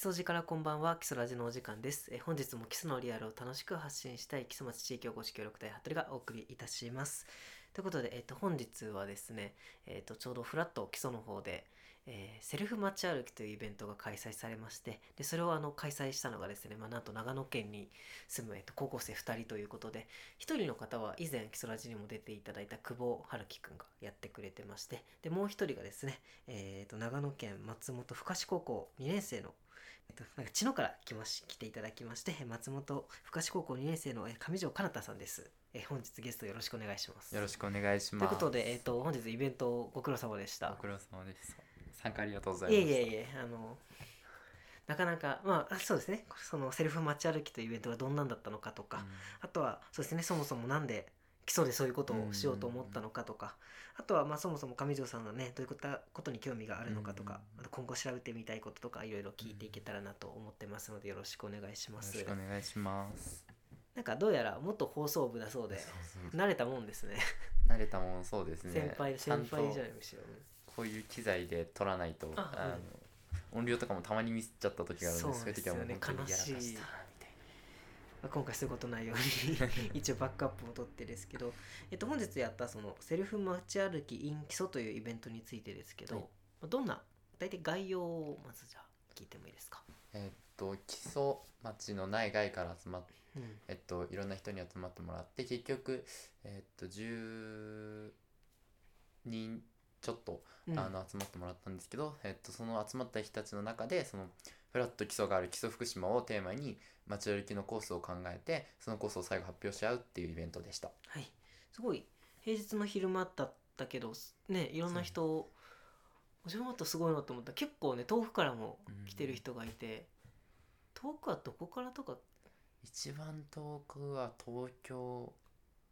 基礎寺からこんばんは基礎ラジのお時間です、え本日も基礎のリアルを楽しく発信したい基礎町地域おこし協力隊服部がお送りいたします。ということで、えー、と本日はですね、えー、とちょうどフラット基礎の方で、えーセルフ街歩きというイベントが開催されましてでそれをあの開催したのがですね、まあ、なんと長野県に住む、えー、と高校生2人ということで1人の方は以前基礎ラジにも出ていただいた久保春樹くんがやってくれてましてでもう1人がですね、えー、と長野県松本深志高校2年生の、なんか千野から来まし来ていただきまして松本深志高校2年生のえ上条かなたさんですえ本日ゲストよろしくお願いしますよろしくお願いしというます。ことで、えっと、本日イベントご苦労様でしたご苦労様です。参加ありがとうございます。いえいえいえあのなかなかまああそうですねそのセルフ街歩きというイベントがどんなんだったのかとか、あとはそうですねそもそもなんで基礎でそういうことをしようと思ったのかとか、あとはまあそもそも上条さんがねどういうことことに興味があるのかとか、うんあと今後調べてみたいこととかいろいろ聞いていけたらなと思ってますのでよろしくお願いします。よろしくお願いします。なんかどうやら元放送部だそうで慣れたもんですね。慣れたもんそうですね。先輩先輩じゃないむしろ。こういう機材で撮らないとああの、音量とかもたまにミスっちゃった時があるんでそうそうですよね悲しい今回そういうことないように 一応バックアップも取ってですけど、えっと、本日やったそのセルフ街歩き in 基礎というイベントについてですけど、はい。まあどんな大体概要をまずじゃあ聞いてもいいですか、な。えっと基礎町の内外から集まっうん。えっといろんな人に集まってもらって結局えっと10人ちょっとうん。あの集まってもらったんですけど、えっと、その集まった人たちの中でそのフラット基礎がある基礎福島をテーマに街歩きのコースを考えてそのコースを最後発表し合うっていうイベントでした。はい、すごい。平日の昼間だったけどねいろんな人自分もっとすごいなと思った。結構ね遠くからも来てる人がいて、遠くはどこからとか？一番遠くは東京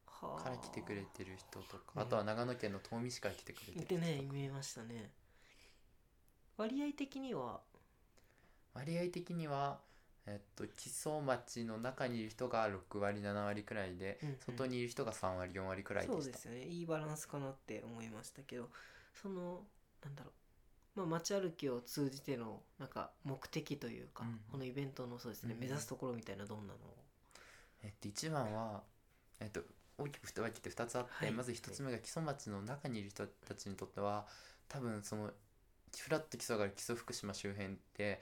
はあから来てくれてる人とかねあ。とは長野県の東御市から来てくれいててる人とか。ね見えましたね。割合的には割合的にはえっと基礎町の中にいる人が6割7割くらいで、うんうん。外にいる人が3割4割くらいでした。そうですよね。いいバランスかなって思いましたけどそのなんだろう。まあ街歩きを通じてのなんか目的というか、うんこのイベントのそうですね、うん目指すところみたいなどんなのを？えっと、一番は、えっと、大きく分けて2つあって、はい。まず1つ目が基礎町の中にいる人たちにとっては多分そのフラット基礎がある基礎福島周辺って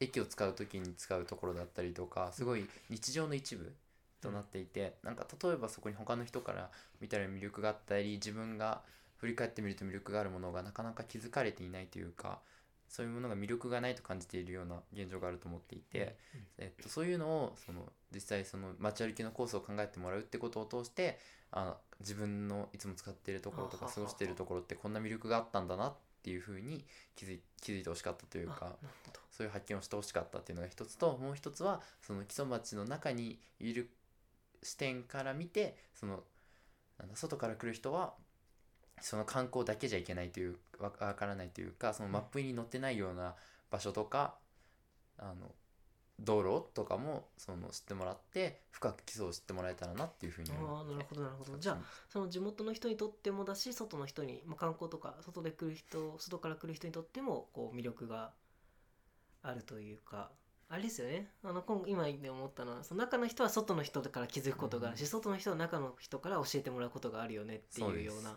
駅を使う時に使うところだったりとかすごい日常の一部となっていて、なんか例えばそこに他の人から見たら魅力があったり自分が振り返ってみると魅力があるものがなかなか気づかれていないというかそういうものが魅力がないと感じているような現状があると思っていて。えっと、そういうのをその実際その街歩きのコースを考えてもらうってことを通してあ自分のいつも使っているところとか過ごしているところってこんな魅力があったんだなっていうふうに気づい気づいてほしかったというあかそういう発見をしてほしかったっていうのが一つともう一つはその基礎町の中にいる視点から見てそのなんだ外から来る人はその観光だけじゃいけないというわわからないというかそのマップに載ってないような場所とかあの道路とかもその知ってもらって深く基礎を知ってもらえたらなっていうふうに思あなるほどなるほど。じゃあその地元の人にとってもだし外の人に、まあ、観光とか外で来る人外から来る人にとってもこう魅力があるというかあれですよね。あの今今思ったのはその中の人は外の人から気づくことがあるし、外の人は中の人から教えてもらうことがあるよねっていうような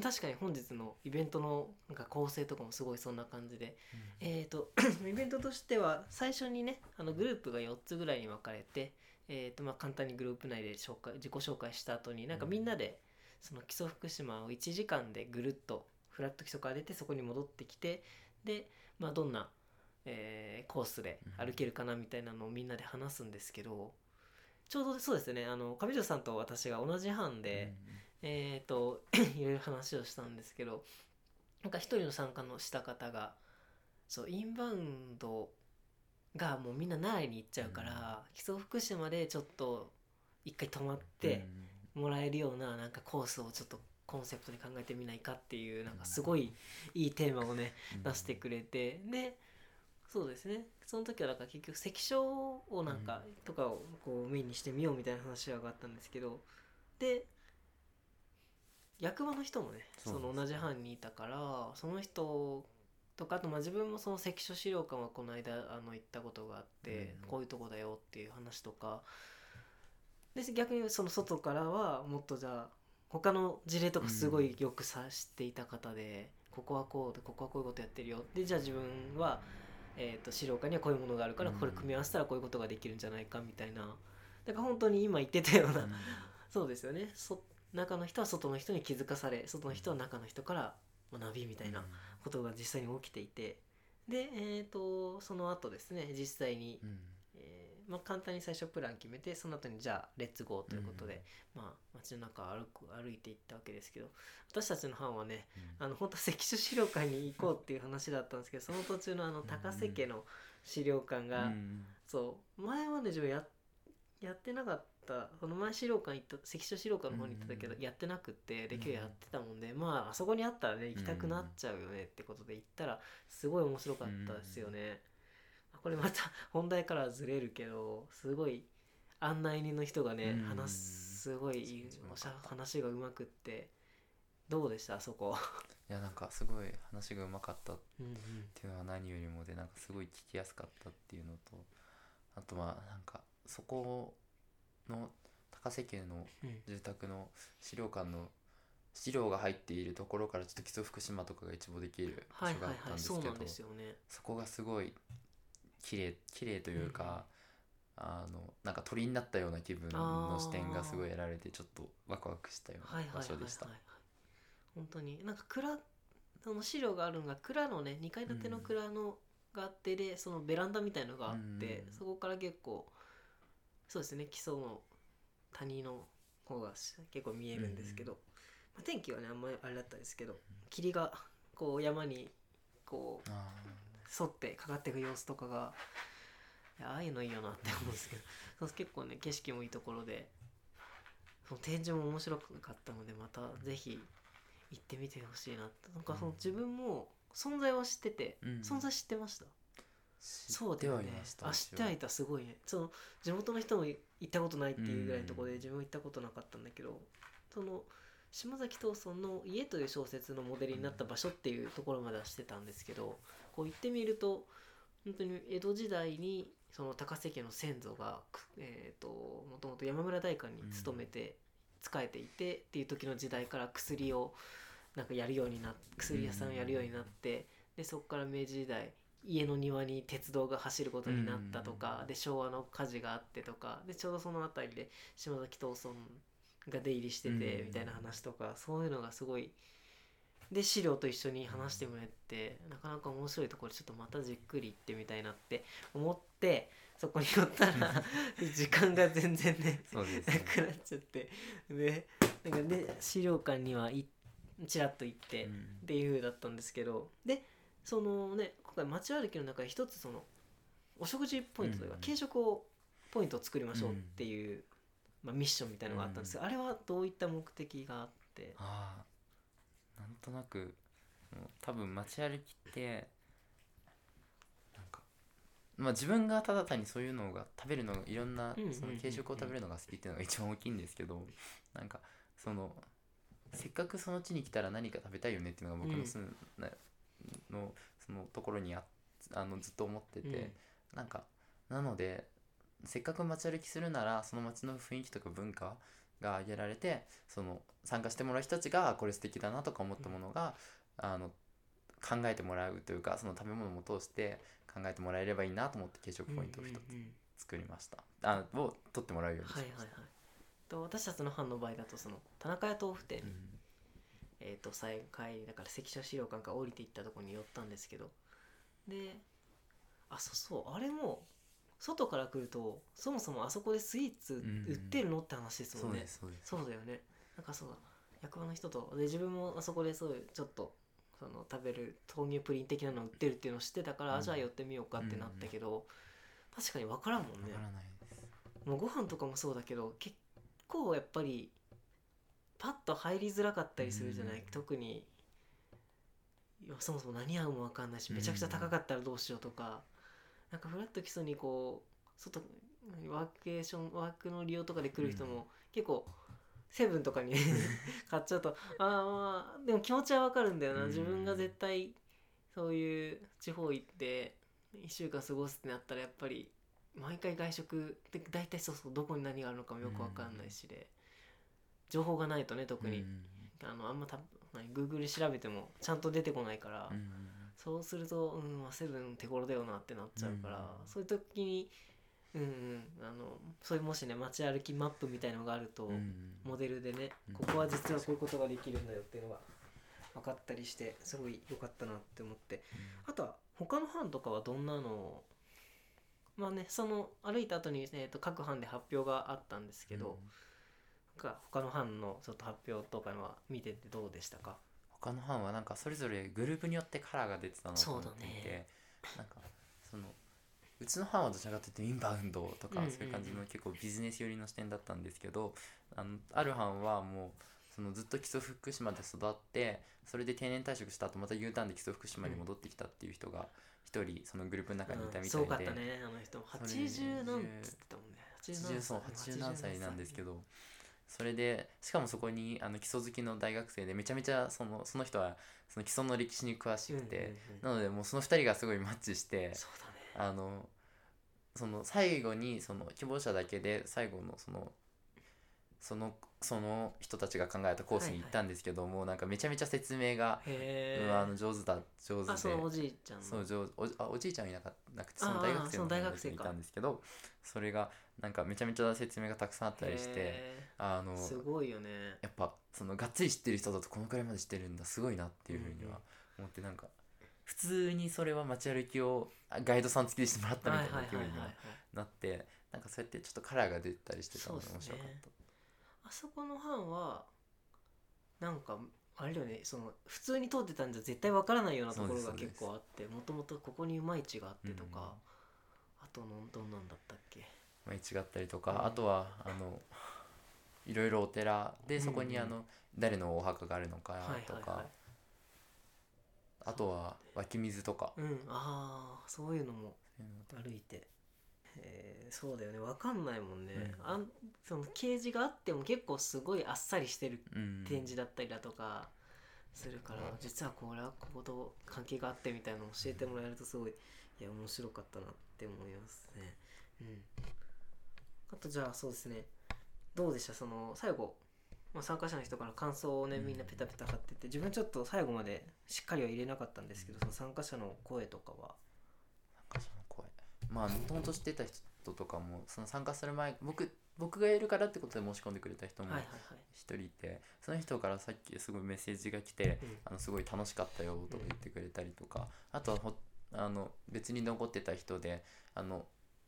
確かに本日のイベントのなんか構成とかもすごいそんな感じでえー、とイベントとしては最初にねあのグループが4つぐらいに分かれて、えーとまあ、簡単にグループ内で紹介自己紹介した後になんかみんなでその基礎福島を1時間でぐるっとフラット基礎から出てそこに戻ってきてで、まあ、どんな、えーコースで歩けるかなみたいなのをみんなで話すんですけどちょうどそうですね。あの上条さんと私が同じ班で、えっ、と いろいろ話をしたんですけどなんか一人の参加のした方がそうインバウンドがもうみんな奈良に行っちゃうから、基礎福島でちょっと一回泊まってもらえるようななんかコースをちょっとコンセプトに考えてみないかっていうなんかすごいいいテーマをね出してくれてでそうですね。その時はだから結局関所をなんか、とかをこうメインにしてみようみたいな話は上がったんですけど。で役場の人もねその同じ班にいたからその人とかあとまあ自分もその関所資料館はこの間あの行ったことがあって、うんこういうとこだよっていう話とか。で逆にその外からはもっとじゃあ他の事例とかすごいよくさ知っていた方で、ここはこうでここはこういうことやってるよ。でじゃあ自分は、えー、と資料館にはこういうものがあるからうん。これ組み合わせたらこういうことができるんじゃないかみたいな。だから本当に今言ってたような、そうですよね。そ中の人は外の人に気づかされ外の人は中の人から学びみたいなことが実際に起きていて。で、えー、とその後ですね実際に、まあ、簡単に最初プラン決めてその後にじゃあレッツゴーということで、まあ、街の中を歩く歩いていったわけですけど私たちの班はねあの本当は関所資料館に行こうっていう話だったんですけど その途中のあの高瀬家の資料館が、うんそう前まで自分ややってなかったその前資料館行った関所資料館の方に行ったけど、うんやってなくってでうん今日やってたもんで、まああそこにあったらね行きたくなっちゃうよねってことで行ったらすごい面白かったですよね。これまた本題からはずれるけどすごい案内人の人がね、うん。話すすごいおしゃ話がうまくってどうでした？あそこ、いやなんかすごい話がうまかった。っていうのは何よりもでなんかすごい聞きやすかったっていうのとあとまあなんかそこの高瀬家のうん。住宅の資料館の資料が入っているところからちょっと木曽福島とかが一望できる場はい所があはいはいったんですけどそうなんですよね。そこがすごい綺麗綺麗というか、あのなんか鳥になったような気分の視点がすごい得られてちょっとワクワクしたような場所でした。本当に。なんか蔵その資料があるのが蔵のね2階建ての蔵のがあってでそのベランダみたいのがあって、うん。そこから結構そうですね基礎の谷の方がし結構見えるんですけど、まあ、天気はねあんまりあれだったですけど霧がこう山にこうあ沿ってかかっていく様子とかがいやああいうのいいよなって思うんですけど 結構ね景色もいいところでその展示も面白かったのでまたぜひ行ってみてほしいなってなんかそのうん。自分も存在は知ってて、ーうん。存在知ってました？そうだでよね。あ知ってはいたすごいね。その地元の人も行ったことないっていうぐらいのところで自分も行ったことなかったんだけどその島崎藤村の「家」という小説のモデルになった場所っていうところまではしてたんですけどこう行ってみると本当に江戸時代にその高瀬家の先祖がくえーともともと山村代官に勤めて仕えていてっていう時の時代から薬をなんかやるようになっ薬屋さんをやるようになってでそこから明治時代家の庭に鉄道が走ることになったとかで昭和の火事があってとかでちょうどその辺りで島崎藤村が出入りしててうん。みたいな話とかそういうのがすごいで資料と一緒に話してもらってなかなか面白いところちょっとまたじっくり行ってみたいなって思ってそこに寄ったら時間が全然ねそうですね。なくなっちゃって。でなんかで資料館にはいちらっと行って、うん。っていう風だったんですけどでそのね今回街歩きの中で一つそのお食事ポイントというか、うん。軽食をポイントを作りましょうっていう、まあ、ミッションみたいのがあったんですが、あれはどういった目的があって？ああなんとなく多分街歩きってなんかまあ自分がただ単にそういうのが食べるのがいろんなその軽食を食べるのが好きっていうのが一番大きいんですけどなんかそのせっかくその地に来たら何か食べたいよねっていうのが僕うん。の住んなのそのところにああのずっと思ってて、なんかなのでせっかく街歩きするならその街の雰囲気とか文化が挙げられてその参加してもらう人たちがこれ素敵だなとか思ったものが、あの考えてもらうというかその食べ物も通して考えてもらえればいいなと思って軽食うんポイントを一つ作りました、あを取ってもらうようにしました、はいはいはい。と私たちの班の場合だとその田中屋豆腐店、うん。えー、と再開だから関所資料館から降りていったところに寄ったんですけど。であそうそうあれも外から来るとそもそもあそこでスイーツうん売ってるのって話ですそもね、うんそうそうだよね。なんかそうだ役場の人とで自分もあそこでそういうちょっとその食べる豆乳プリン的なの売ってるっていうのを知ってたから、うん。あじゃあ寄ってみようかってなったけど、確かに分からんもんね。わからないです。もうご飯とかもそうだけど結構やっぱりパッと入りづらかったりするじゃない、うん。特にいやそもそも何合うも分かんないしめちゃくちゃ高かったらどうしようとか、なんかフラッと基礎にこう外ワーケーションワークの利用とかで来る人も結構セブンとかに 買っちゃうとああまあでも気持ちは分かるんだよな、うん。自分が絶対そういう地方行って1週間過ごすってなったらやっぱり毎回外食って大体そうそうどこに何があるのかもよくわかんないしで、情報がないとね特に、うん。あのあんまた何 Google で調べてもちゃんと出てこないから、うんそうすると、うん、まあセブン手頃だよなってなっちゃうから、うん。そういう時に、うんうん、あのそういうもしね街歩きマップみたいのがあると、モデルでね、うん。ここは実はこういうことができるんだよっていうのが分かったりしてすごい良かったなって思って。あとは他の班とかはどんなのをまあねその歩いた後に、えー、と各班で発表があったんですけど、なんか他の班のちょっと発表とかは見ててどうでしたか？他の班はなんかそれぞれグループによってカラーが出てたなと思っていて、ね。なんかそのうちの班はどちらかというとインバウンドとかそういう感じの結構ビジネス寄りの視点だったんですけどあのある班はもうそのずっと基礎福島で育ってそれで定年退職した後また U ターンで基礎福島に戻ってきたっていう人が一人そのグループの中にいたみたいで、うんすごかったねあの人。もそれ80なんつってたもんね。80そう80何歳なんですけどそれでしかもそこにあの基礎好きの大学生でめちゃめちゃそのその人はその基礎の歴史に詳しくて、なのでもうその2人がすごいマッチしてそうだね。あのその最後にその希望者だけで最後のそのそのその人たちが考えたコースに行ったんですけども、なんかめちゃめちゃ説明が、うんあの上手だ上手で。あそのおじいちゃんの。そう上おあおじいちゃんいなかなくてその大学生その友学生か。達がいたんですけどそれがなんかめちゃめちゃ説明がたくさんあったりしてへあのーすごいよね。やっぱそのがっつり知ってる人だとこのくらいまで知ってるんだすごいなっていうふうには思ってなんか普通にそれは街歩きをあガイドさん付きでしてもらったみたいな気分にはなってなんかそうやってちょっとカラーが出たりしてたのが面白かっあそこの班はなんかあれだよねその普通に通ってたんじゃ絶対わからないようなところが結構あってもともとここにうまい地があってとか、うんあとのどんなんだったっけ？た、まあ、違ったりとか、うん。あとはあのいろいろお寺でそこにうん。うんあの、誰のお墓があるのかはいはいとか、はい。あとは湧き水とか、うんああそういうのも歩いて、えーそうだよね。わかんないもんね、うん。あんその掲示があっても結構すごいあっさりしてるうん。展示だったりだとかするから、実はこれはここと関係があってみたいなのを教えてもらえるとすごいいや面白かったなって思いますね。うん、あとじゃあそうですね。どうでした？その最後、まあ、参加者の人から感想をねうん。みんなペタペタ貼ってて自分ちょっと最後までしっかりは入れなかったんですけどその参加者の声とかは。まあもともと知ってた人とかもその参加する前僕僕がいるからってことで申し込んでくれた人も。一人いてその人からさっきすごいメッセージが来てうん。あのすごい楽しかったよとか言ってくれたりとかあとはほあの別に残ってた人であの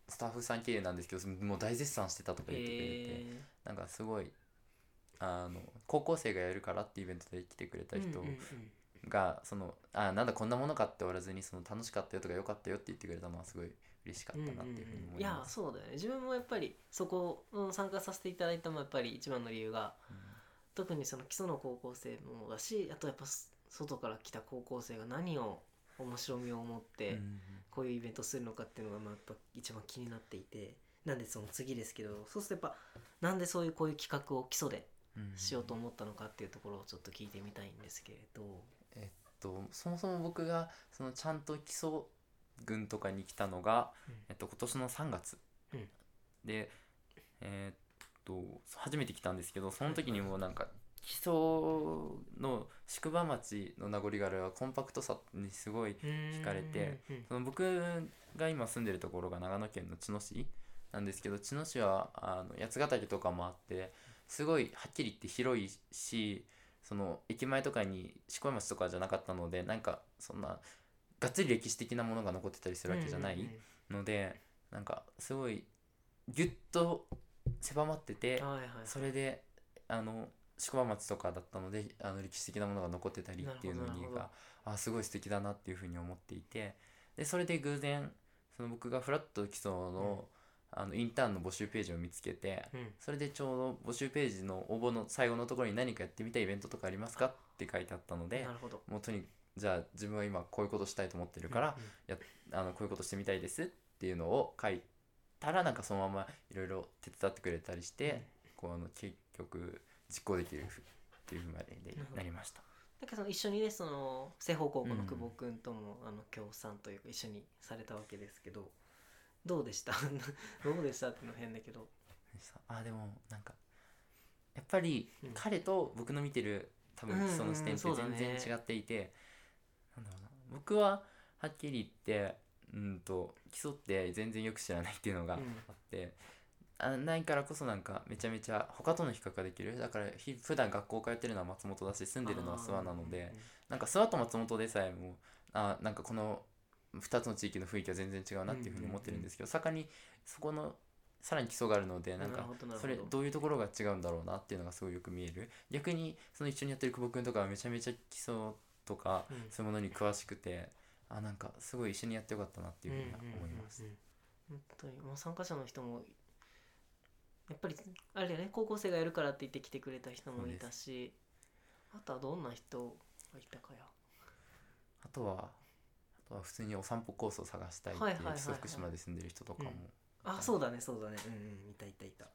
スタッフさん経由なんですけどもう大絶賛してたとか言ってくれて、えなんかすごいあの高校生がやるからってイベントで来てくれたー人がそのあなんだこんなものかって言われずにその楽しかったよとか良かったよって言ってくれたのはすごい嬉しかったなっていうふうに思いやいます。そうだよね。自分もやっぱりそこうん参加させていただいたのもやっぱり一番の理由が特にその基礎の高校生もだしあとやっぱす外から来た高校生が何を面白みを持ってうんこういうイベントするのかっていうのがまあやっぱ一番気になっていてなんでその次ですけどそうするとやっぱなんでそういうこういう企画を基礎でうん。しようと思ったのかっていうところをちょっと聞いてみたいんですけれど。えっとそもそも僕がそのちゃんと基礎軍とかに来たのが、うん。えっと、今年の3月、うん。でえーっと初めて来たんですけどその時にもなんか基礎の宿場町の名残があるコンパクトさにすごい惹かれてその僕が今住んでるところが長野県の茅野市なんですけど茅野市はあの八ヶ岳とかもあってすごいはっきり言って広いしその駅前とかに宿場町とかじゃなかったのでなんかそんながっつり歴史的なものが残ってたりするわけじゃないのでなんかすごいギュッと狭まっててはいはいそれであの宿場町とかだったのであの歴史的なものが残ってたりっていうのにがあすごい素敵だなっていうふうに思っていてでそれで偶然その僕がフラット基礎の,、あのインターンの募集ページを見つけてうん。それでちょうど募集ページの応募の最後のところに何かやってみたいイベントとかありますかって書いてあったのでもうとにじゃあ自分は今こういうことしたいと思ってるから、あのこういうことしてみたいですっていうのを書いたらなんかそのままいろいろ手伝ってくれたりして、こうあの結局実行できるっていうふうまででなりました。だからその一緒にねその西方高校の久保君とも、あの協賛というか一緒にされたわけですけどどうでした？どうでしたってのは変だけど。あでもなんかやっぱりうん彼と僕の見てる多分その視点って全然違っていて、僕ははっきり言ってうんと基礎って全然よく知らないっていうのがあうん。って、あないからこそなんかめちゃめちゃ他との比較ができる。だからひ普段学校通ってるのは松本だし住んでるのは諏訪なのでなんか諏訪と松本でさえもあなんかこの2つの地域の雰囲気は全然違うなっていうふうに思ってるんですけど、坂にそこのさらに基礎があるのでなんかそど。れどういうところが違うんだろうなっていうのがすごいよく見える。逆にその一緒にやってる久保君とかはめちゃめちゃ基礎とかうん。そういうものに詳しくてあなんかすごい一緒にやってよかったなっていうふうには思いますうんうん。うんうん本当に。もう参加者の人もやっぱりあれね。高校生がやるからって言って来てくれた人もいたしあとはどんな人がいたかや。あとはあとは普通にお散歩コースを探したいってはいいう福島で住んでる人とかも、あそうだねそうだね。うんうんいたいたいた。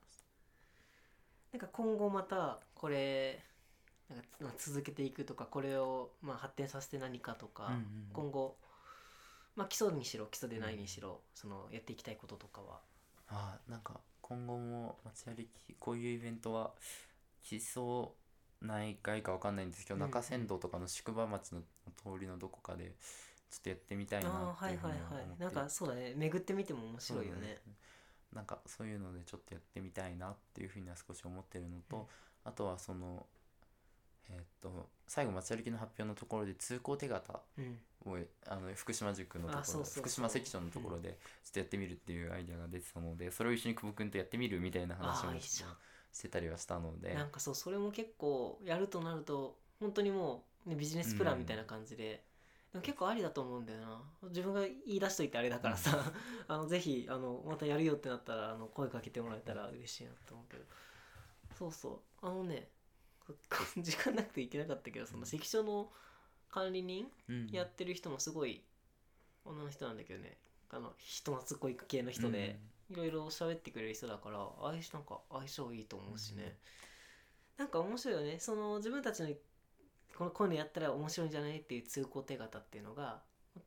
なんか今後またこれなんかまあ続けていくとかこれをまあ発展させて何かとか、うんうん今後まあ基礎にしろ基礎でないにしろ、そのやっていきたいこととかは。あなんか今後も街歩きこういうイベントは基礎内外かわかんないんですけど、うんうん。中山道とかの宿場町の通りのどこかでちょっとやってみたいなっていうふうにはいはいは思ってなんかそうだね。巡ってみても面白いよね。そうなんですなんかそういうのでちょっとやってみたいなっていうふうには少し思ってるのと、うん。あとはそのえーっと最後街歩きの発表のところで通行手形うん。をあの福島塾のところ福島セクションのところでちょっとやってみるっていうアイデアが出てたので、それを一緒に久保君とやってみるみたいな話もしてたりはしたので。なんかそうそれも結構やるとなると本当にもう、ね、ビジネスプランみたいな感じで、でも結構ありだと思うんだよな。自分が言い出しといてあれだからさ、あのぜひあのまたやるよってなったらあの声かけてもらえたら嬉しいなと思うけど。そうそう。あのねこ時間なくていけなかったけどその関所の管理人うん。やってる人もすごい女の人なんだけどね。あの人懐っこい系の人で、いろいろ喋ってくれる人だから相性なんか相性いいと思うしね、なんか面白いよね。その自分たちのこのこういうのやったら面白いんじゃないっていう通行手形っていうのが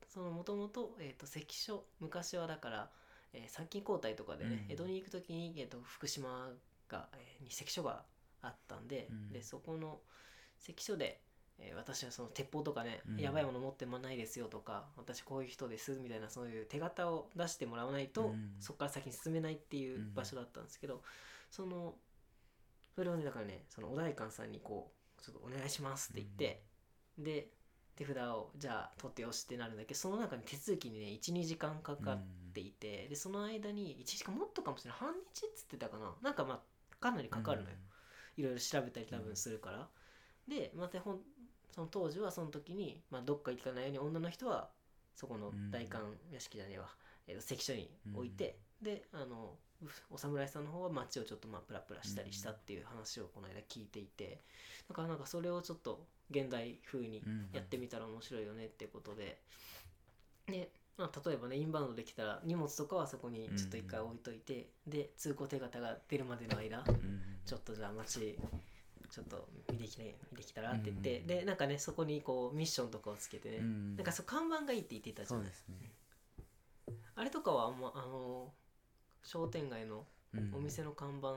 そのもともと関所昔はだから、えー参勤交代とかでね、うん。江戸に行く時に、えー、と福島が、えーに関所があったんで,、うん。でそこの関所で、えー私はその鉄砲とかね、うん。やばいもの持ってもないですよとか私こういう人ですみたいなそういう手形を出してもらわないと、うん。そこから先に進めないっていう場所だったんですけど、そのそれをねだからねそのお代官さんにこうちょっとお願いしますって言って、で手札をじゃあ取ってよしってなるんだけどその中に手続きにね12時間かかっていて、でその間に1時間もっとかもしれない。半日っつってたかな。なんかまあかなりかかるのよ、いろいろ調べたり多分するから、でまたほんその当時はその時に、まあ、どっか行かないように女の人はそこの大官屋敷じゃねえわ、えーと関所に置いて、であのうお侍さんの方は街をちょっとまあプラプラしたりしたっていう話をこの間聞いていて。だからなんかそれをちょっと現代風にうん。やってみたら面白いよねってことで、で、まあ、例えばねインバウンドできたら荷物とかはそこにちょっと一回置いといて、で通行手形が出るまでの間うん。ちょっとじゃあ街ちょっと見てき,、ね、見てきたらって言って、うん。でなんかねそこにこうミッションとかをつけてね、うん。なんかそう看板がいいって言ってたじゃない？ですね、あれとかはあんまあの商店街のうん。お店の看板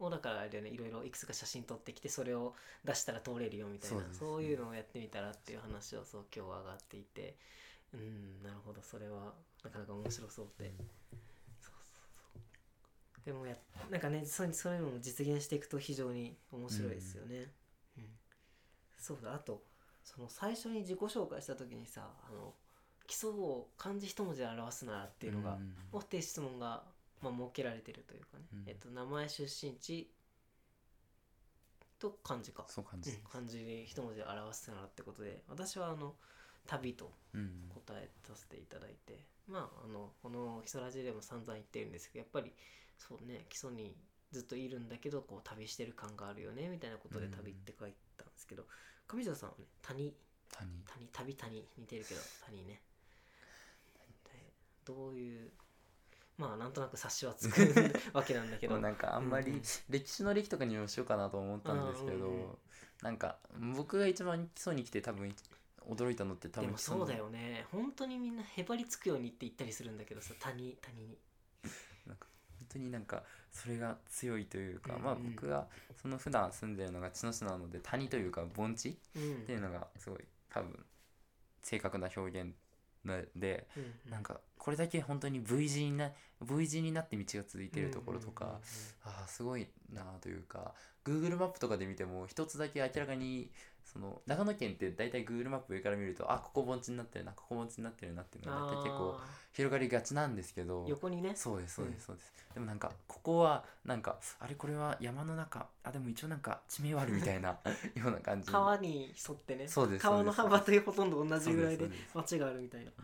をだからあれねいろいろいくつか写真撮ってきてそれを出したら通れるよみたいなそうね。いうのをやってみたらっていう話をそう今日は上がっていてうんなるほど。それはなかなか面白そうって、そうそうそう。でもやなんかねそうそういうのも実現していくと非常に面白いですよね、うん。そうだ。あとその最初に自己紹介した時にさあの基礎を漢字一文字で表すならっていうのが、うん。をっていう質問が、まあ、設けられてるというかね、うん。えっと、名前出身地と漢字か、そう感じうん、漢字に一文字で表すならってことで私はあの旅とうん。答えさせていただいて。まああのこの基礎ラジでも散々言ってるんですけどやっぱりそうね基礎にずっといるんだけどこう旅してる感があるよねみたいなことで旅って書いたんですけど上条さんはね谷。谷。谷旅谷似てるけど 谷ね。でどういうまあなんとなく察しはつく わけなんだけど。なんかあんまりうんうん。歴史の歴とかにもしようかなと思ったんですけど、うんうんうん。なんか僕が一番基礎に来て多分驚いたのって多で分もそうだよね。本当にみんなへばりつくようにって言ったりするんだけどさ谷谷に。本当になんかそれが強いというか、うんうん。まあ僕がその普段住んでるのが茅野市なので谷というか盆地うん。っていうのがすごい多分正確な表現なでうんなんかこれだけ本当に V 字にな V 字になって道が続いてるところとか、うんうんうんああすごいなというか Google マップとかで見ても一つだけ明らかにその長野県って大体 Google マップ上から見るとあここ盆地になってるなここ盆地になってるなっていうのが大体結構あ広がりがちなんですけどー横にね。そうですそうでうん。すそうです、でもなんかここはなんかあれこれは山の中あでも一応なんか地名はあるみたいな ような感じ。川に沿ってねそうです川の幅とほとんど同じぐらいで町があるみたいな。っ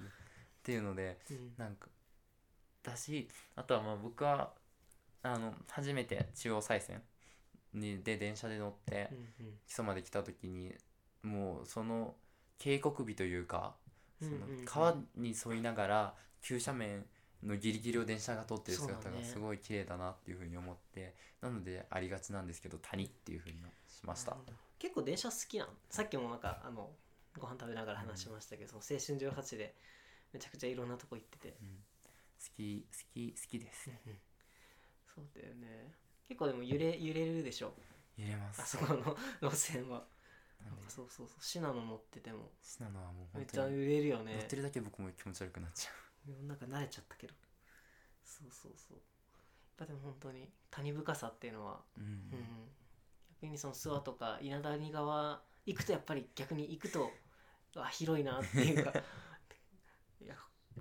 ていうのでうん。なんかだしあとはまあ僕はあの初めて中央西線にで電車で乗ってうんうん。基礎まで来た時にもうその渓谷美というかそのうんうん。うん川に沿いながら急斜面のギリギリを電車が通ってる姿がすごい綺麗だなっていうふうに思ってなのでありがちなんですけど谷っていうふうにしました。結構電車好きなのさっきもなんかあのご飯食べながら話しましたけど、その青春18でめちゃくちゃいろんなとこ行ってて、好き好き好きですそうだよね結構でも揺れ揺れるでしょ？揺れます。あそこの路線は。なんで。そうそうそう。シナノ乗ってても。シナノはもうめっ本当にちゃ揺れるよ乗ねってるだけ僕も気持ち悪くなっちゃなんか慣れちゃったけど。そうそうそう。やっぱでも本当に谷深さっていうのは、う、うん。うん、逆にその諏訪とか稲谷川行くとやっぱり逆に行くとあ広いなっていうか。いや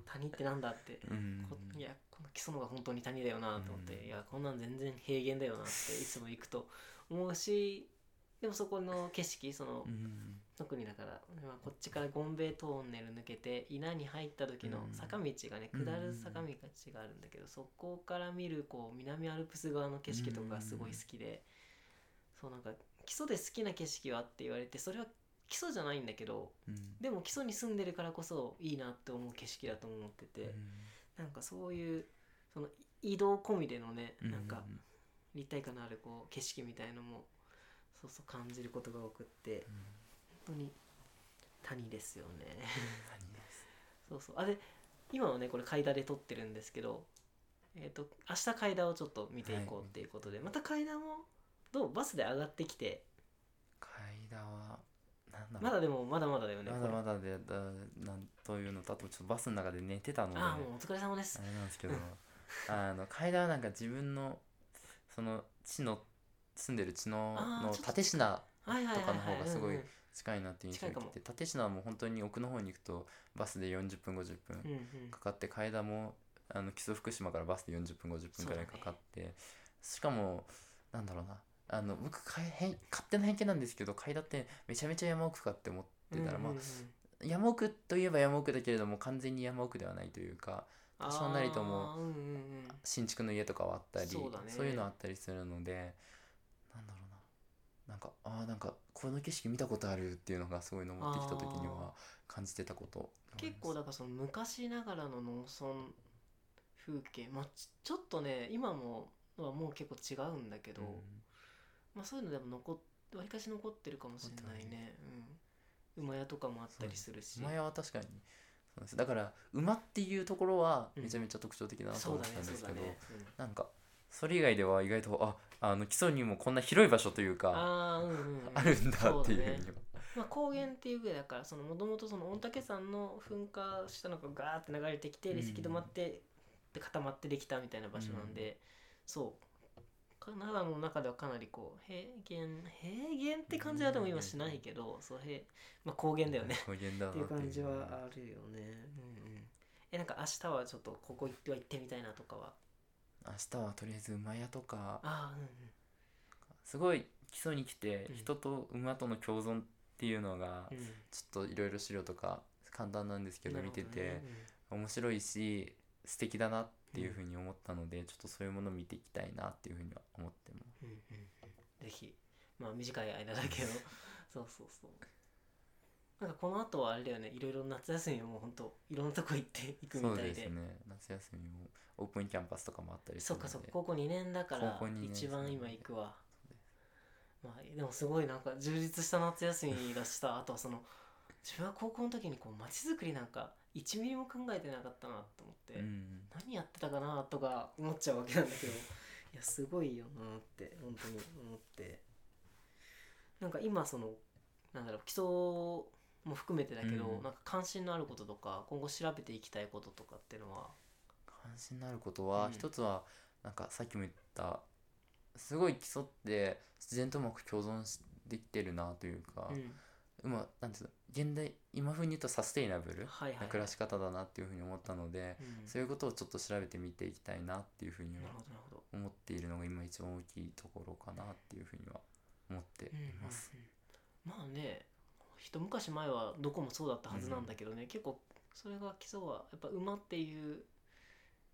谷ってなんだって。うん。こいやこの基礎のが本当に谷だよなと思って、うん。いやこんなん全然平原だよなっていつも行くと思うしでもそこの景色その、うん。特にだから、まあ、こっちからゴンベイトンネル抜けて稲に入った時のうん。坂道がね、うん下る坂道があるんだけど、そこから見るこう南アルプス側の景色とかがすごい好きで、そうなんか基礎で好きな景色はって言われてそれは基礎じゃないんだけどうん。でも基礎に住んでるからこそいいなって思う景色だと思ってて、なんかそういうその移動込みでのねうんなんか立体感のあるこう景色みたいのもそうそう感じることが多くってうん。本当に谷ですよね。そうそう。あれ今はねこれ階段で撮ってるんですけどえっ、と明日階段をちょっと見ていこうっていうことで、また階段もどう？バスで上がってきて。階段はまだでもまだまだだよねまだまだでだなんというのとあとちょっとバスの中で寝てたので。ああもうお疲れ様です。あれなんですけどうん あの階段はなんか自分のその地の住んでる地ののあーちょっと立科とかの方がすごい近いなっていう印象が来て立科はもう本当に奥の方に行くとバスで40分50分かかって階段もあの木曽福島からバスで40分50分くらいかかって、しかもなんだろうなあの僕かい勝手な偏見なんですけど階段ってめちゃめちゃ山奥かって思ってたら、まあ山奥といえば山奥だけれども完全に山奥ではないというか多少なりとも新築の家とかはあったりそうだね。いうのあったりするのでなんだろうな。なんかあーなんかこの景色見たことあるっていうのがすごい登ってきた時には感じてたこと結構だからその昔ながらの農村風景まあちちょっとね今もはもう結構違うんだけど、うんまあそういうのでも残っわりかし残ってるかもしれないね。うん。馬屋とかもあったりするし。馬屋は確かにそうです。だから馬っていうところはうん。めちゃめちゃ特徴的だなと思ったんですけど、そうだね、うん。なんかそれ以外では意外とああの基礎にもこんな広い場所というかああうんうん、うん、あるんだっていうふうにね。まあ、高原っていうぐらいだからそのもともとその御嶽山の噴火したのがガーって流れてきてうん。で石止まってで固まってできたみたいな場所なんで、そうか長野の中ではかなりこう平原平原って感じはでも今しないけど、そう平まあ高原だよね。高原だなっていう。感じはうあるよね。うんうんえなんか明日はちょっとここ行っては行ってみたいなとかは？明日はとりあえず馬屋とか。ああうんうん。すごい基礎に来てうん。人と馬との共存っていうのがうん。ちょっといろいろ資料とか簡単なんですけど見ててね。面白いし素敵だなっていうふうに思ったのでちょっとそういうものを見ていきたいなっていうふうには思ってます。うんうんうん。ぜひ。まあ短い間だけど。そうそうそう。なんかこの後はあれだよね。いろいろ夏休みはもうほんといろんなとこ行っていくみそうたいで。ですね。夏休みもオープンキャンパスとかもあったりすそっるので。かそっか。高校2年だから一番今行くわ。まあでもすごいなんか充実した夏休みだした。あとはその自分は高校の時にこう街づくりなんか1ミリも考えてなかったなと思って、うん。何やってたかなとか思っちゃうわけなんだけど いやすごいよなって本当に思って。なんか今そのなんだろう基礎も含めてだけど、うん。なんか関心のあることとか今後調べていきたいこととかっていうのは？関心のあることは、うん。一つはなんかさっきも言ったすごい基礎って自然とうまく共存しできてるなというか、うん。まあなんていうの現代今風に言うとサステイナブルな暮らし方だなっていうふうに思ったので、うん。そういうことをちょっと調べてみていきたいなっていうふうに思っているのが今一番大きいところかなっていうふうには思っています。うんうんうんまあね一昔前はどこもそうだったはずなんだけどね、結構それが基礎はやっぱ馬っていう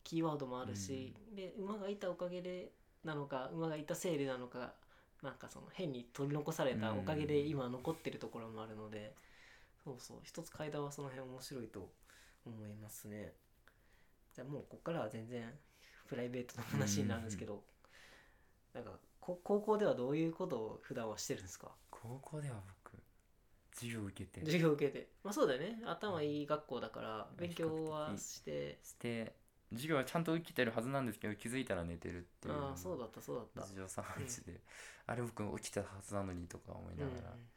キーワードもあるし、で馬がいたおかげでなのか馬がいたせいでなのかなんかその変に取り残されたおかげで今残ってるところもあるので、そうそう。一つ階段はその辺面白いと思いますね。じゃあもうここからは全然プライベートな話になるんですけど、なんかこ高校ではどういうことを普段はしてるんですか？高校では僕授業を受けて。授業受けて。まあそうだよね。頭いい学校だからうん。勉強はして。して授業はちゃんと受けてるはずなんですけど気づいたら寝てるっていう。ああそうだったそうだった。日常茶飯事で、あれ僕起きてたはずなのにとか思いながら、うん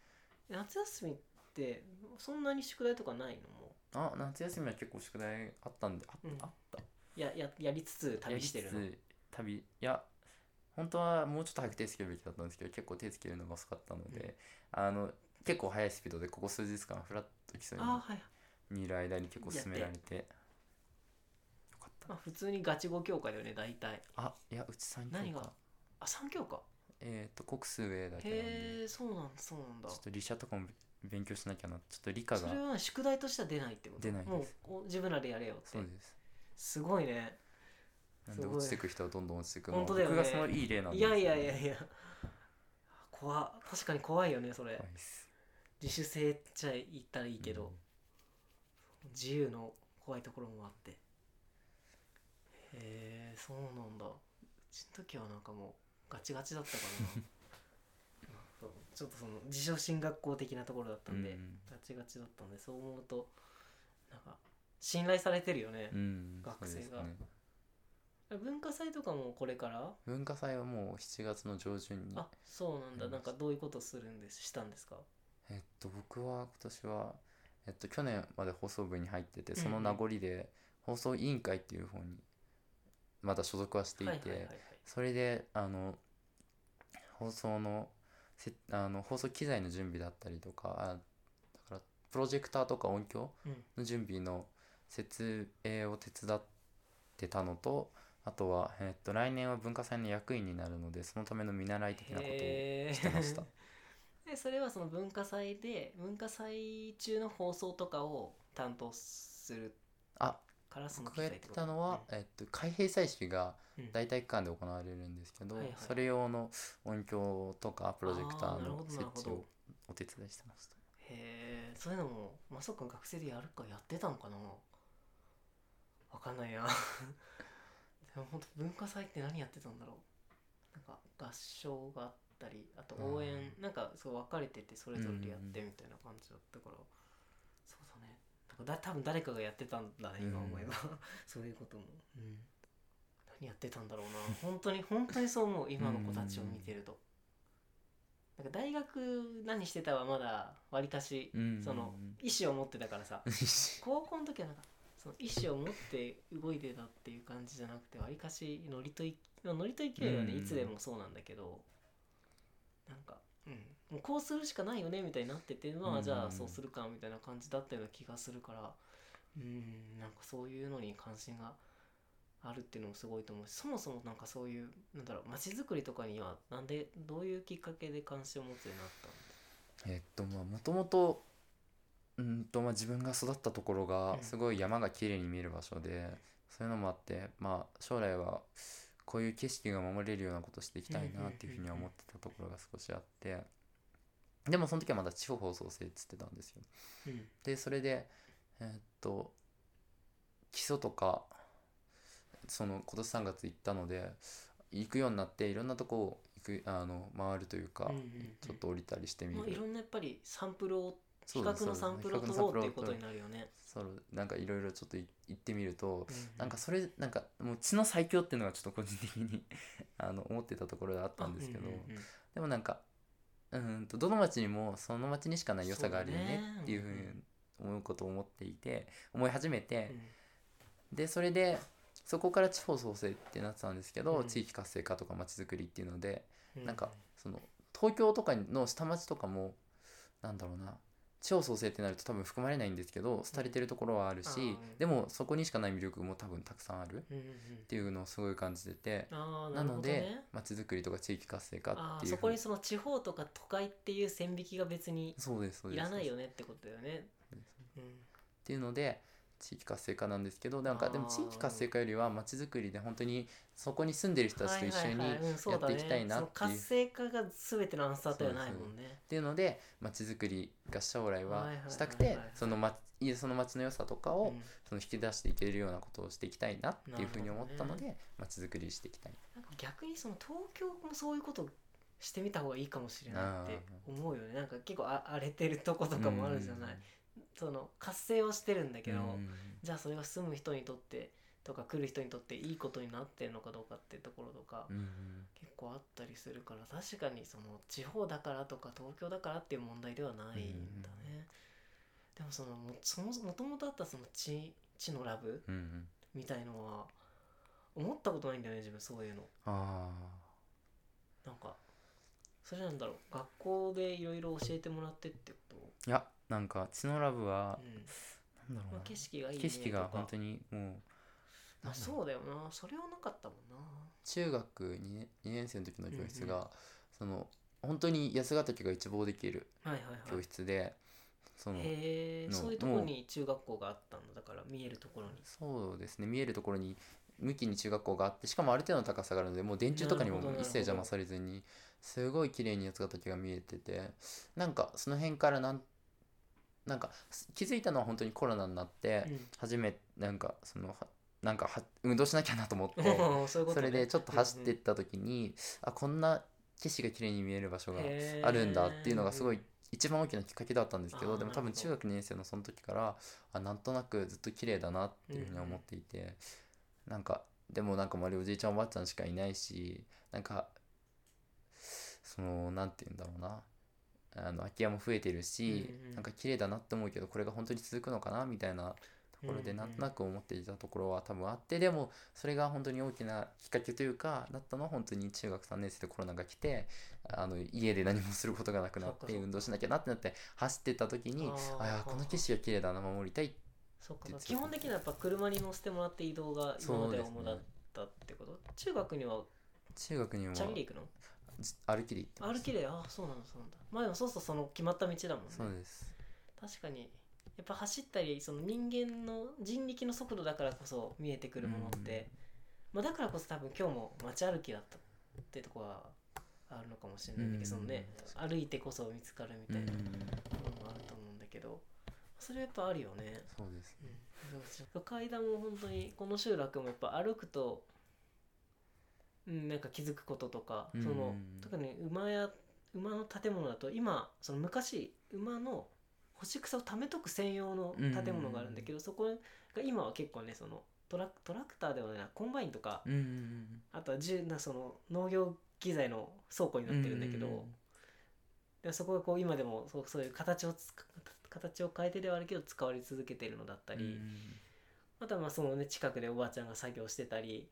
夏休みってそんなに宿題とかないの？もあ夏休みは結構宿題あったんであ,、うん。あった。やややりつつ旅してるの。やりつつ旅いや本当はもうちょっと早く手つけるべきだったんですけど結構手つけるのが遅かったので、あの結構速いスピードでここ数日間フラッと基礎ああはいにい。る間に結構進められてよかった。まあ普通にガチ語教科だよね大体。あいやうち3教科。何が？あ三教科？えっ、と国数上だけなんで。へえそうなんだそうなんだ。ちょっと理科とかも勉強しなきゃな。ちょっと理科がそれは宿題としては出ないってこと？出ないです。もうお自分らでやれよって。そうです。すごいね。なんですごい落ちてく人はどんどん落ちてく。本当だよね僕がそのいい例なんですいやいやいやいや。怖っ。確かに怖いよねそれ。怖いです。自主性っちゃ言ったらいいけど、うん。自由の怖いところもあって。へえそうなんだ。うちの時はなんかもうガチガチだったかな ちょっとその自称進学校的なところだったんで、うん。ガチガチだったんでそう思うとなんか信頼されてるよねう、ん。学生が。ね。文化祭とかもこれから？文化祭はもう7月の上旬に。あそうなんだ。うんなんかどういうことするんですしたんですか？えっと僕は今年はえっと去年まで放送部に入っててその名残で放送委員会っていう方にまだ所属はしていてそれであの放送のせあの放送機材の準備だったりとかあだからプロジェクターとか音響うん。の準備の設営を手伝ってたのとあとは、えっと来年は文化祭の役員になるのでそのための見習い的なことをしてました。でそれはその文化祭で文化祭中の放送とかを担当する？あからその僕がやってたのは、えっと、開閉祭式がうん。大体期間で行われるんですけど、はいはいそれ用の音響とかプロジェクターの設置をお手伝いしてました。へえそういうのもまさか学生でやるかやってたのかな。わかんないな。でも本当文化祭って何やってたんだろう。なんか合唱があったりあと応援なんかそう分かれててそれぞれでやってみたいな感じだったから、そうだねだ多分誰かがやってたんだね今思えば、そういうことも、うん、何やってたんだろうな。本当に本当にそう思う今の子たちを見てると、なんか大学何してたはまだわりかしうん。その意思を持ってたからさ。高校の時はなんかその意思を持って動いてたっていう感じじゃなくてわりかしノリとノリと勢いはねうん。いつでもそうなんだけどなんか、うん、もうこうするしかないよねみたいになっててまあじゃあそうするかみたいな感じだったような気がするから。うんなんかそういうのに関心があるっていうのもすごいと思うしそもそもなんかそういうなんだろう街づくりとかにはなんでどういうきっかけで関心を持つようになったんえっとまあもともとうんとまあ自分が育ったところがうん。すごい山が綺麗に見える場所で、そういうのもあってまあ将来はこういう景色が守れるようなことしていきたいなっていうふうには思ってたところが少しあってでもその時はまだ地方放送制っつってたんですよ。うん。でそれでえーっと基礎とかその今年3月行ったので行くようになっていろんなとこを行くあの回るというか、うんうんうん。ちょっと降りたりしてみる、まあ、いろんなやっぱりサンプルを比較のサンプルを取ろうっていうことになるよね。そうなんかいろいろちょっとい行ってみると、うなんかそれなんかもう血の最強っていうのがちょっと個人的に あの思ってたところであったんですけど、あうんうんうん。でもなんかうーんとどの町にもその町にしかない良さがあるよねっていうふうに思うことを思っていて思い始めて、うん。でそれでそこから地方創生ってなってたんですけど、うん。地域活性化とか町づくりっていうのでうなんかその東京とかの下町とかもなんだろうな地方創生ってなると多分含まれないんですけど廃れてるところはあるし、でもそこにしかない魅力も多分たくさんある。っていうのをすごい感じてて、なのでどね。町づくりとか地域活性化あっていうーそこにその地方とか都会っていう線引きが別に。いらないよねってことだよね。うんっていうので地域活性化なんですけどなんかでも地域活性化よりは町づくりで本当にそこに住んでる人たちと一緒にやっていきたいなっていう。活性化が全てのアンサーではないもんね。っていうので町づくりが将来はしたくてその町いその町の良さとかをうん。その引き出していけるようなことをしていきたいなっていうふうに思ったので町づくりしていきたい。なんか逆にその東京もそういうことしてみた方がいいかもしれないって思うよね。なんか結構あ荒れてるとことかもあるじゃない、その活性はしてるんだけど、うん。じゃあそれが住む人にとってとか来る人にとっていいことになってるのかどうかっていうところとか、うん結構あったりするから確かにその地方だからとか東京だからっていう問題ではないんだね、でもそのもそももともとあったその地地のラブみたいのは思ったことないんだよね自分そういうの。あなんかそれなんだろう。学校でいろいろ教えてもらってってこーいやなんか血のラブと、はうん。なんだろう景色がいいね景色が本当にもうまあ、そうだよな。それはなかったもんな。中学 2, 年2年生の時の教室がその本当に八ヶ岳が一望できるはいはいはい。教室でそのへえのそういうところに中学校があったんだだから見えるところに。そうですね見えるところに向きに中学校があってしかもある程度の高さがあるのでもう電柱とかにも一切邪魔されずにすごい綺麗に八ヶ岳が見えててなんかその辺からなんなんか気づいたのは本当にコロナになって初めなんかそのはなんかは運動しなきゃなと思って うんそれでちょっと走ってっうんた時にあこんな景色が綺麗に見える場所があるんだっていうのがすごい一番大きなきっかけだったんですけどでも多分中学2年生のその時からあなんとなくずっと綺麗だなっていうふうに思っていて、なんかでもなんか周りおじいちゃんおばあちゃんしかいないしなんかそのなんて言うんだろうなあの空き家も増えてるし、うんうん。なんか綺麗だなって思うけどこれが本当に続くのかなみたいなところでうんうん。なんとなく思っていたところは多分あってでもそれが本当に大きなきっかけというかだったのは本当に中学3年生でコロナが来てあの家で何もすることがなくなって運動しなきゃなってなって走ってった時にあーあこの景色が綺麗だな守りたいそっか基本的にはやっぱ車に乗せてもらって移動が今までは主だったってこと、中学には？中学にもチャリで行くの？じ歩きで行ってます。歩きで？あそうなんだそうなんだ。まあでもそうするとその決まった道だもんね。そうです。確かに。やっぱ走ったりその人間の人力の速度だからこそ見えてくるものって、まあ、だからこそ多分今日も街歩きだったってとこはあるのかもしれないんだけど、うん。そのね歩いてこそ見つかるみたいなうん。ものもあると思うんだけど。それやっぱあるよね、そうですうん、階段も本当にこの集落もやっぱ歩くと、うん、なんか気づくこととか、そのうん特に馬や馬の建物だと今その昔馬の干し草を貯めとく専用の建物があるんだけど、そこが今は結構ねそのトラトラクターではないなコンバインとか、あとはじゅなその農業機材の倉庫になってるんだけど、うんでそこがこう今でもそうそういう形を形を変えてではあるけど使われ続けてるのだったり、あとはまあそのね近くでおばあちゃんが作業してたり、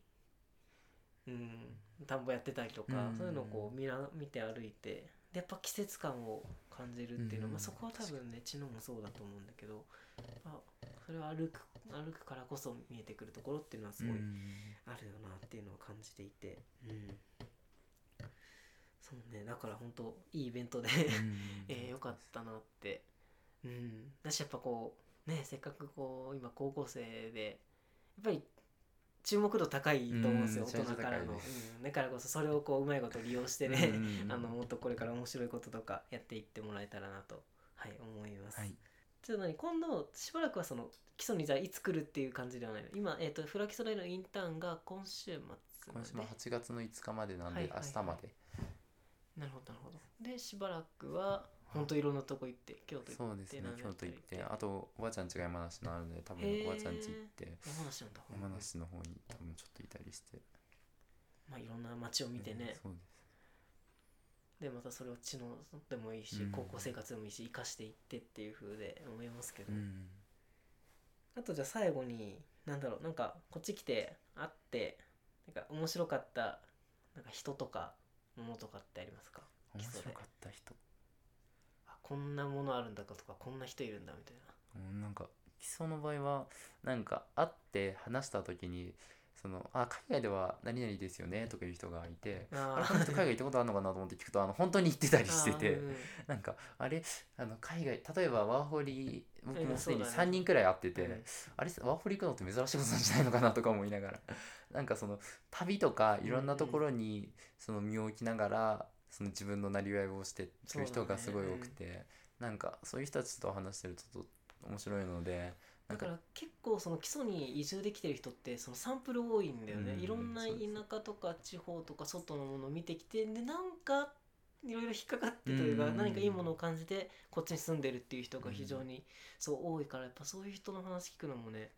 うん、田んぼやってたりとか、うん。そういうのをこう見な見て歩いてでやっぱ季節感を感じるっていうのは、うん。まあ、そこは多分ね茅野もそうだと思うんだけど、まあ、それは歩く歩くからこそ見えてくるところっていうのはすごいうん。あるよなっていうのを感じていて、うん、そうねだから本当いいイベントで えー、よかったなって、うん、だしやっぱこうねせっかくこう今高校生でやっぱり注目度高いと思うんですようん大人からの、うん、だからこそそれをこううまいこと利用してね、あのもっとこれから面白いこととかやっていってもらえたらなと。はい思います、はい。ちょっと何今度しばらくはその基礎にじゃあいつ来るっていう感じではないの？今、えー、とフラキソ大のインターンが今週末今週も8月の5日までなんではいはいはい。明日まで。なるほどなるほど。でしばらくは本当いろんなとこ行って京都行ってそうですね京都行ってあとおばあちゃん家が山梨のあるので多分おばあちゃん家行って山梨なんだ。山梨の方に多分ちょっといたりして。まあいろんな街を見てね、そうです。でまたそれを知能でもいいし、うん。高校生活でもいいし生かしていってっていう風で思いますけど、うん。あとじゃあ最後になんだろうなんかこっち来て会ってなんか面白かったなんか人とかものとかってありますか？面白かった人。あこんなものあるんだかとかこんな人いるんだみたいうんなんか基礎の場合はなんか会って話した時にそのあ海外では何々ですよねとかいう人がいてなあれこの人海外行ったことあるのかなと思って聞くとあの本当に行ってたりしてて、うんうん。なんかあれあの海外例えばワーホリ僕うんもすでにそうだね。3人くらい会ってて、うん。あれワーホリ行くのって珍しいことなんじゃないのかなとか思いながらなんかその旅とかいろんなところにその身を置きながらその自分のなりわいをしてる人がすごい多くて、なんかそういう人たちと話してるとちょっと面白いのでだから結構その基礎に移住できてる人ってそのサンプル多いんだよね、うん。いろんな田舎とか地方とか外のものを見てきてでなんかいろいろ引っかかってというか、うん。何かいいものを感じてこっちに住んでるっていう人が非常にそう多いからやっぱそういう人の話聞くのもねね。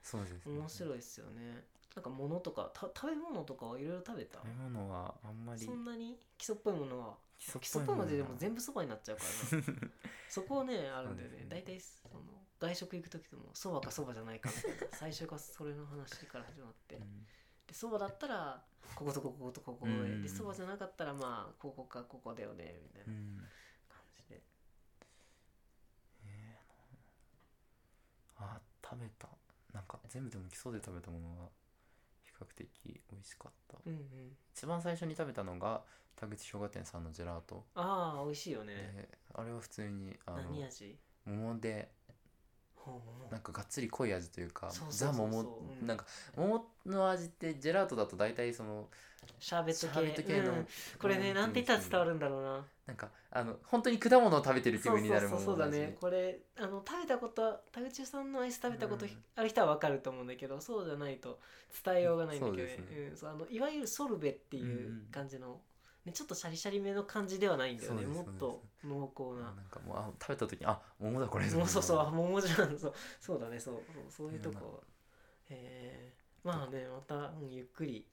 面白いですよねなんか物とかた食べ物とかはいろいろ食べた？食べ物はあんまりそんなに？基礎っぽいものは？基礎っぽいものででもは全部そばになっちゃうから。な そこねあるんだよね。大体その外食行く時でもそばかそばじゃないかみたいな。最初からそれの話から始まって。うん。でそばだったらこことこことここで。うん。でそばじゃなかったらまあここかここだよねみたいなうん。感じで。えーあ食べた。なんか全部でも基礎で食べたものが比較的美味しかった。うんうん。一番最初に食べたのが田口氷河店さんのジェラート。ああ美味しいよね。であれは普通にあの何味？桃でなんかがっつり濃い味というかザ桃うん。なんか桃の味ってジェラートだと大体そのシャーベット系。系の、うん。これねなんて言ったら伝わるんだろうな。なんかあの本当に果物を食べてる気分になるもそうそうだね。これあの食べたこと田口さんのアイス食べたことうん。ある人は分かると思うんだけど、そうじゃないと伝えようがないんだけどうん、そうあのいわゆるソルベっていう感じの、ね、ちょっとシャリシャリめの感じではないんだよね。もっと濃厚な。なんかもうあ食べた時にあ桃だこれ。そうそうそう。あ桃じゃん。そう。そうだね。そうそうそういうとこ。へえまあねまた、うんゆっくり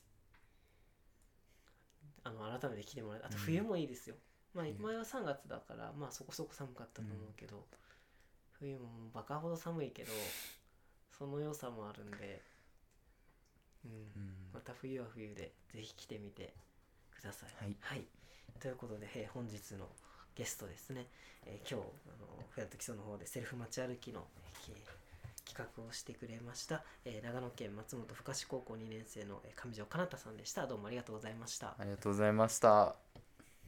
あの改めて来てもらえあとうん。冬もいいですよ、まあ冬前は3月だからまあそこそこ寒かったと思うけど、冬ももうバカほど寒いけどその良さもあるんでうん。うん。また冬は冬でぜひ来てみて。ください。はいということで、えー本日のゲストですね、えー今日あのフェアト基礎の方でセルフ街歩きの、えー企画をしてくれました、えー長野県松本深志高校2年生のえー上条かなたさんでした。どうもありがとうございました。ありがとうございました